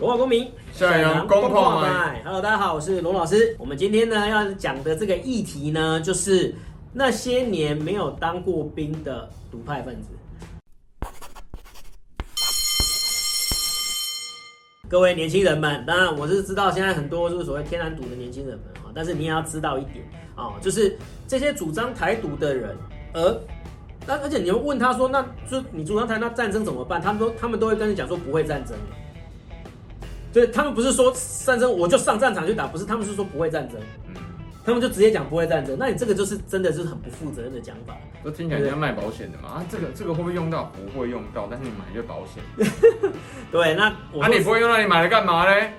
罗马公民，向阳公矿买。Hello，大家好，我是罗老师。我们今天呢要讲的这个议题呢，就是那些年没有当过兵的独派分子。各位年轻人们，当然我是知道现在很多就是所谓天然独的年轻人们啊，但是你也要知道一点啊，就是这些主张台独的人，而那而且你们问他说，那就你主张台那战争怎么办？他们都他们都会跟你讲说不会战争，就是他们不是说战争我就上战场去打，不是，他们是说不会战争。他们就直接讲不会战争，那你这个就是真的就是很不负责任的讲法。都听起来像卖保险的嘛？啊，这个这个会不会用到？不会用到，但是你买就保险。对，那我啊，你不会用到，你买了干嘛嘞？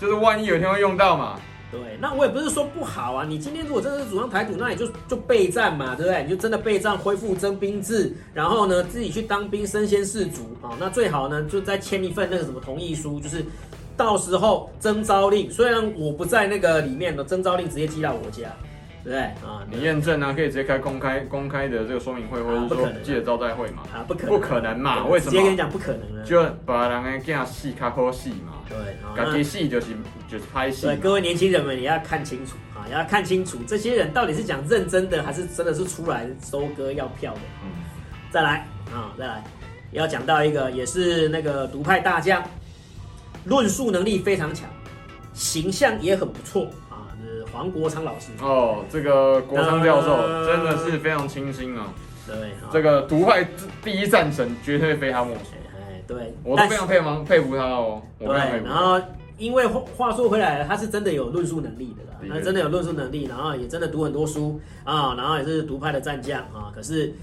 就是万一有一天会用到嘛。对，那我也不是说不好啊。你今天如果真的是主张台独，那你就就备战嘛，对不对？你就真的备战，恢复征兵制，然后呢自己去当兵，身先士卒啊。那最好呢就再签一份那个什么同意书，就是。到时候征召令，虽然我不在那个里面的征召令直接寄到我家，对不对啊？你验证啊，可以直接开公开公开的这个说明会，或者是说记者招待会嘛？啊，不可能，不可能嘛？为什么？直接跟你讲不可能了，就把人家这样戏卡好戏嘛？对，感觉戏就是就是拍戏。对，各位年轻人们也要看清楚啊，也要看清楚这些人到底是讲认真的，还是真的是出来收割要票的？嗯，再来啊，再来，要讲到一个也是那个独派大将。论述能力非常强，形象也很不错啊！是黄国昌老师哦，这个国昌教授真的是非常清新啊。对，这个独派第一战神绝对非他莫属。哎，对，我都非常佩服佩服他哦。对，然后因为话说回来，他是真的有论述能力的啦，他真的有论述能力，然后也真的读很多书啊，然后也是独派的战将啊，可是。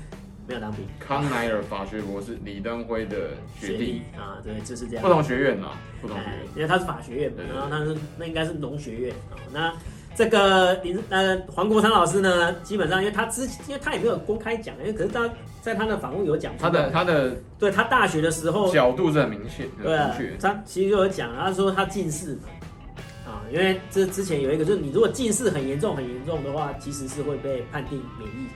没有当兵，康奈尔法学博士李登辉的学弟啊，对，就是这样。不同学院啊，不同学院，因为他是法学院嘛，然后他是那应该是农学院啊。那这个林呃黄国昌老师呢，基本上因为他之因为他也没有公开讲，因为可是他在他的访问有讲，他的他的对他大学的时候角度是很明确，对啊，他其实就有讲，他说他近视嘛，啊，因为这之前有一个就是你如果近视很严重很严重的话，其实是会被判定免役。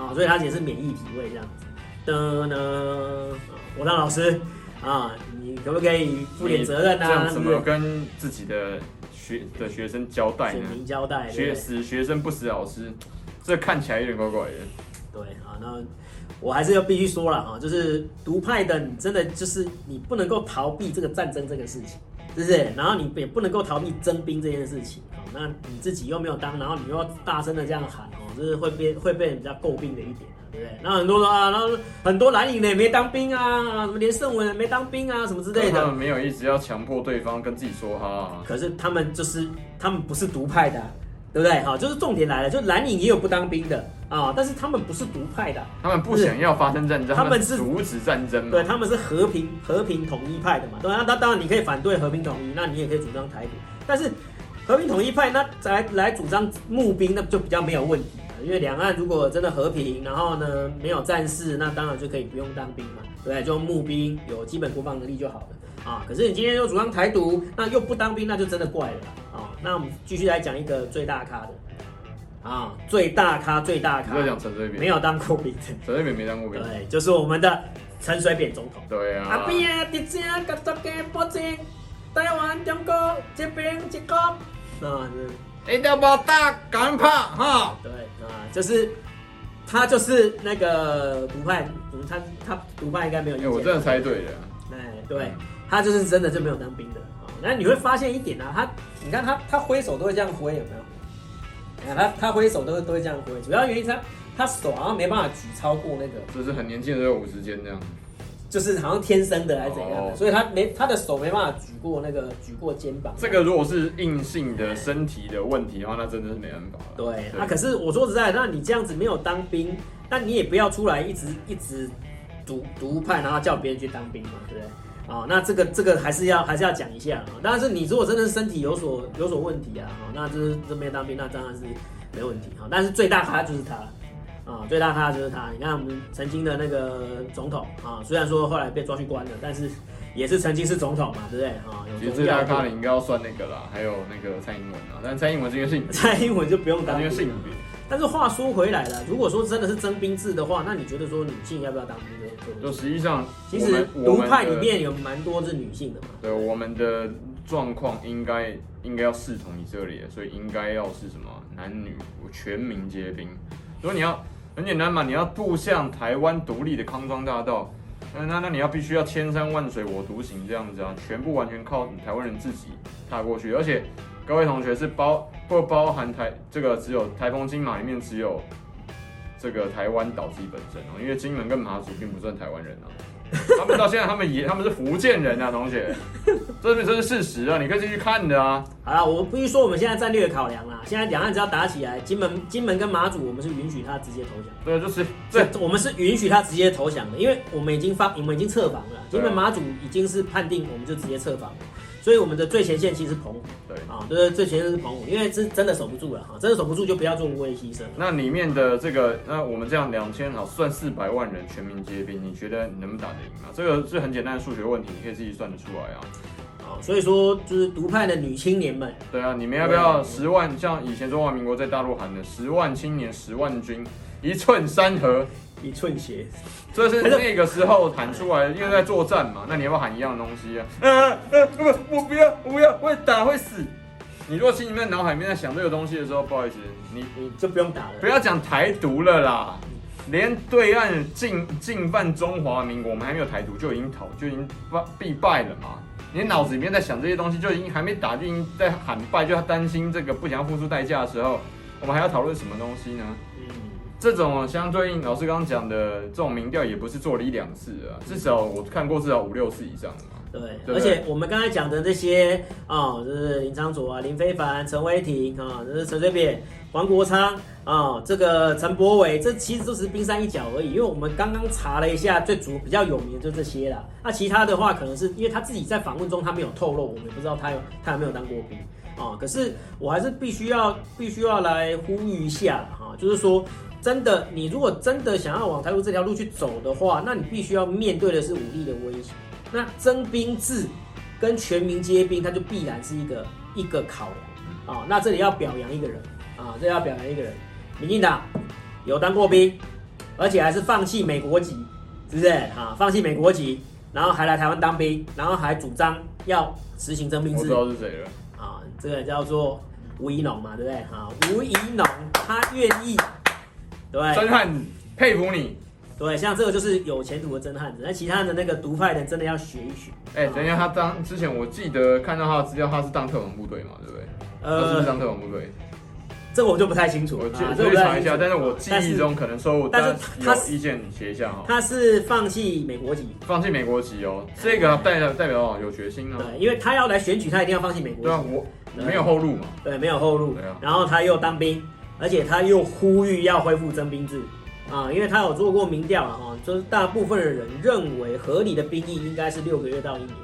啊，所以他也是免疫体位这样子的呢。我当老师啊，你可不可以负点责任呢？这样怎么跟自己的学的学生交代呢？交代，学死学生不死老师，这看起来有点怪怪的。对啊，那我还是要必须说了啊，就是独派的，你真的就是你不能够逃避这个战争这个事情，是不是？然后你也不能够逃避征兵这件事情啊。那你自己又没有当，然后你又要大声的这样喊哦，就是会被会被人家诟病的一点，对不对？那很多人啊，然后很多蓝营的也没当兵啊，什么连胜文也没当兵啊，什么之类的。他们没有一直要强迫对方跟自己说哈。可是他们就是他们不是独派的，对不对？好，就是重点来了，就蓝营也有不当兵的啊，但是他们不是独派的，他们不想要发生战争，他们是阻止战争，对，他们是和平和平统一派的嘛。对，那当然你可以反对和平统一，那你也可以主张台独，但是。和平统一派，那来来主张募兵，那就比较没有问题了。因为两岸如果真的和平，然后呢没有战事，那当然就可以不用当兵嘛，对不对？就募兵，有基本国防能力就好了啊。可是你今天又主张台独，那又不当兵，那就真的怪了啊。那我们继续来讲一个最大咖的啊，最大咖最大咖。我在讲陈水扁，没有当过兵的。陈水扁没当过兵。对，就是我们的陈水扁总统。对啊。阿扁啊，直接甲大家保证，台湾中国这边一个。啊，是一定要把大，赶快哈！对啊，就是他就是那个独派，他他毒派应该没有意见。我真的猜对了。哎，对，他就是真的就没有当兵的啊。那你会发现一点啊，他你看他他挥手都会这样挥，有没有？你看他他挥手都会都会这样挥，主要原因是他他手好像没办法举超过那个，就是很年轻的时候五十肩这样。就是好像天生的还是怎样的，oh. 所以他没他的手没办法举过那个举过肩膀。这个如果是硬性的身体的问题的话，那真的是没办法。对，那对、啊、可是我说实在的，那你这样子没有当兵，那你也不要出来一直一直独独派，然后叫别人去当兵嘛，对不对？啊，那这个这个还是要还是要讲一下啊。但是你如果真的是身体有所有所问题啊，那就是这边当兵，那当然是没问题啊。但是最大咖就是他。啊，最大咖就是他。你看，我们曾经的那个总统啊，虽然说后来被抓去关了，但是也是曾经是总统嘛，对不对？啊，其实最大咖的应该要算那个啦，还有那个蔡英文啊。但蔡英文这个姓，蔡英文就不用当兵。这个姓但是话说回来了，如果说真的是征兵制的话，那你觉得说女性要不要当兵呢？就实际上，其实独派里面有蛮多是女性的嘛。对，我们的状况应该应该要视同以色列，所以应该要是什么男女全民皆兵。如果你要很简单嘛，你要步向台湾独立的康庄大道，那那那你要必须要千山万水我独行这样子啊，全部完全靠台湾人自己踏过去。而且各位同学是包不包含台这个只有台风金马里面只有这个台湾岛自己本身哦，因为金门跟马祖并不算台湾人啊。他们到现在，他们也他们是福建人啊，同学，这是这是事实啊，你可以继续看的啊。好了，我必须说我们现在战略的考量啦，现在两岸只要打起来，金门金门跟马祖，我们是允许他直接投降。对，就是对，我们是允许他直接投降的，因为我们已经发，我们已经撤防了，金门马祖已经是判定，我们就直接撤防了。所以我们的最前线其实是澎湖，对啊，对，最前线是澎湖，因为是真的守不住了哈，真的守不住就不要做无谓牺牲。那里面的这个，那我们这样两千好算四百万人全民皆兵，你觉得你能不能打得赢啊？这个是很简单的数学问题，你可以自己算得出来啊。啊，所以说就是独派的女青年们，对啊，你们要不要十万？像以前中华民国在大陆喊的十万青年十万军，一寸山河一寸血。这是那个时候喊出来，因为在作战嘛。那你要不要喊一样的东西啊？呃呃，不，我不要，我不要，会打会死。你如果心里面脑海里面在想这个东西的时候，不好意思，你你就不用打了。不要讲台独了啦，连对岸进进犯中华民国，我们还没有台独，就已经讨就已经败必败了嘛。你脑子里面在想这些东西，就已经还没打，就已经在喊败，就要担心这个不想要付出代价的时候，我们还要讨论什么东西呢？嗯这种相对应，老师刚刚讲的这种民调也不是做了一两次啊，至少我看过至少五六次以上嘛。对，而且我们刚才讲的这些啊、哦，就是林昌佐啊、林非凡、陈威霆啊，这是陈水扁、黄国昌啊，这个陈柏伟，这其实都是冰山一角而已。因为我们刚刚查了一下，最主比较有名的就这些啦。那其他的话，可能是因为他自己在访问中他没有透露，我们也不知道他有他有没有当过兵啊。可是我还是必须要必须要来呼吁一下哈，就是说。真的，你如果真的想要往台独这条路去走的话，那你必须要面对的是武力的威胁。那征兵制跟全民皆兵，它就必然是一个一个考量啊。那这里要表扬一个人啊，这里要表扬一个人，民进党有当过兵，而且还是放弃美国籍，是不是啊？放弃美国籍，然后还来台湾当兵，然后还主张要实行征兵制。我知道是谁了啊？这个叫做吴怡农嘛，对不对？啊，吴怡农他愿意。对，真汉子，佩服你。对，像这个就是有前途的真汉子。那其他的那个独派的，真的要学一学。哎、欸，等一下，他当之前我记得看到他的资料，他是当特种部队嘛，对不对？呃，他是不是当特种部队？这个我就不太清楚。我去查一下，但是我记忆中可能说我，但是他意见写一下哈。他是放弃美国籍，放弃美国籍哦，这个代表代表有决心啊。对，因为他要来选举，他一定要放弃美国籍。对啊，我没有后路嘛。对，没有后路。然后他又当兵。而且他又呼吁要恢复征兵制啊，因为他有做过民调了哈，就是大部分的人认为合理的兵役应该是六个月到一年，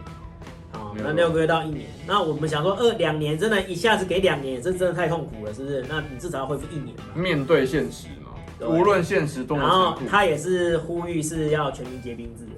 啊，那六个月到一年，那我们想说二两年真的一下子给两年，这真的太痛苦了，是不是？那你至少要恢复一年嘛。面对现实嘛，无论现实多么。然后他也是呼吁是要全民皆兵制的。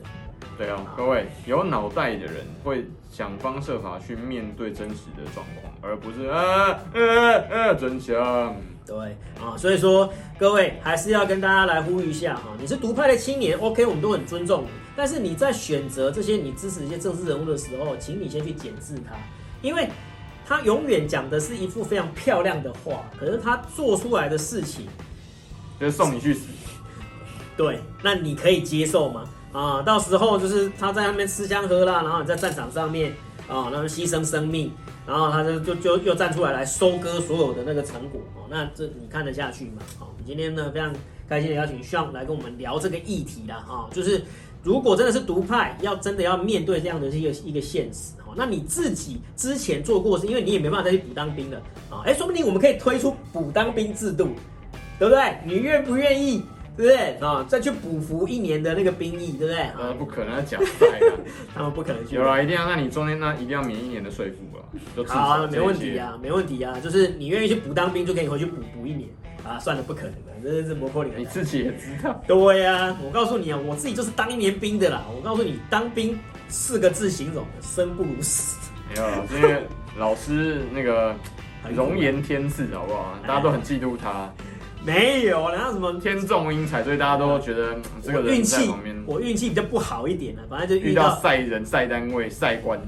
对啊，各位有脑袋的人会想方设法去面对真实的状况，而不是啊啊啊真相。对啊，所以说各位还是要跟大家来呼吁一下哈，你是独派的青年，OK，我们都很尊重你。但是你在选择这些你支持一些政治人物的时候，请你先去检视他，因为他永远讲的是一副非常漂亮的话，可是他做出来的事情就是送你去死。对，那你可以接受吗？啊，到时候就是他在那边吃香喝辣，然后你在战场上面啊，那么牺牲生命。然后他就就就又站出来来收割所有的那个成果哦，那这你看得下去吗？好，今天呢非常开心的邀请 Sean 来跟我们聊这个议题啦哈，就是如果真的是独派，要真的要面对这样的一个一个现实哈，那你自己之前做过是因为你也没办法再去补当兵了啊，哎，说不定我们可以推出补当兵制度，对不对？你愿不愿意？对不对啊？再去补服一年的那个兵役，对不对？呃，不可能要讲赛的，他们不可能去。有啊，一定要，那你中间那一定要免一年的税负啊。好，没问题啊，没问题啊，就是你愿意去补当兵，就可以回去补补一年啊。算了，不可能的，这是摩托里你自己也知道。对呀、啊，我告诉你啊，我自己就是当一年兵的啦。我告诉你，当兵四个字形容：生不如死。没有，因为老师那个容颜天赐，好不好？大家都很嫉妒他。没有，然后什么天纵英才，所以大家都觉得这个人在旁边。我运气比较不好一点呢，反正就遇到赛人、赛单位、赛官，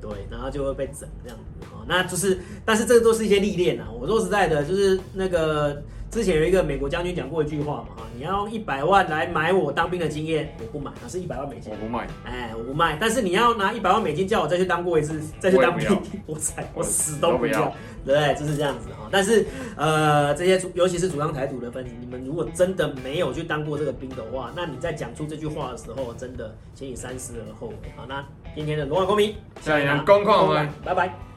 对，然后就会被整这样子哦。那就是，但是这个都是一些历练啊。我说实在的，就是那个。之前有一个美国将军讲过一句话嘛，哈，你要用一百万来买我当兵的经验，我不买，那是一百万美金，我不卖，哎，我不卖。但是你要拿一百万美金叫我再去当过一次，再去当兵，我才我，我死都不要，对，就是这样子哈。但是呃，这些尤其是主张台独的分子，你们如果真的没有去当过这个兵的话，那你在讲出这句话的时候，真的请你三思而后为。好，那今天的罗马公民，下一场公控们，拜拜。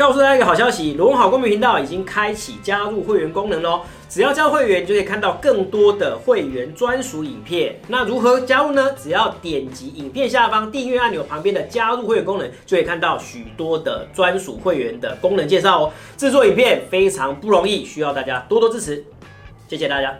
告诉大家一个好消息，罗文好公民频道已经开启加入会员功能喽！只要加入会员，就可以看到更多的会员专属影片。那如何加入呢？只要点击影片下方订阅按钮旁边的加入会员功能，就可以看到许多的专属会员的功能介绍哦。制作影片非常不容易，需要大家多多支持，谢谢大家。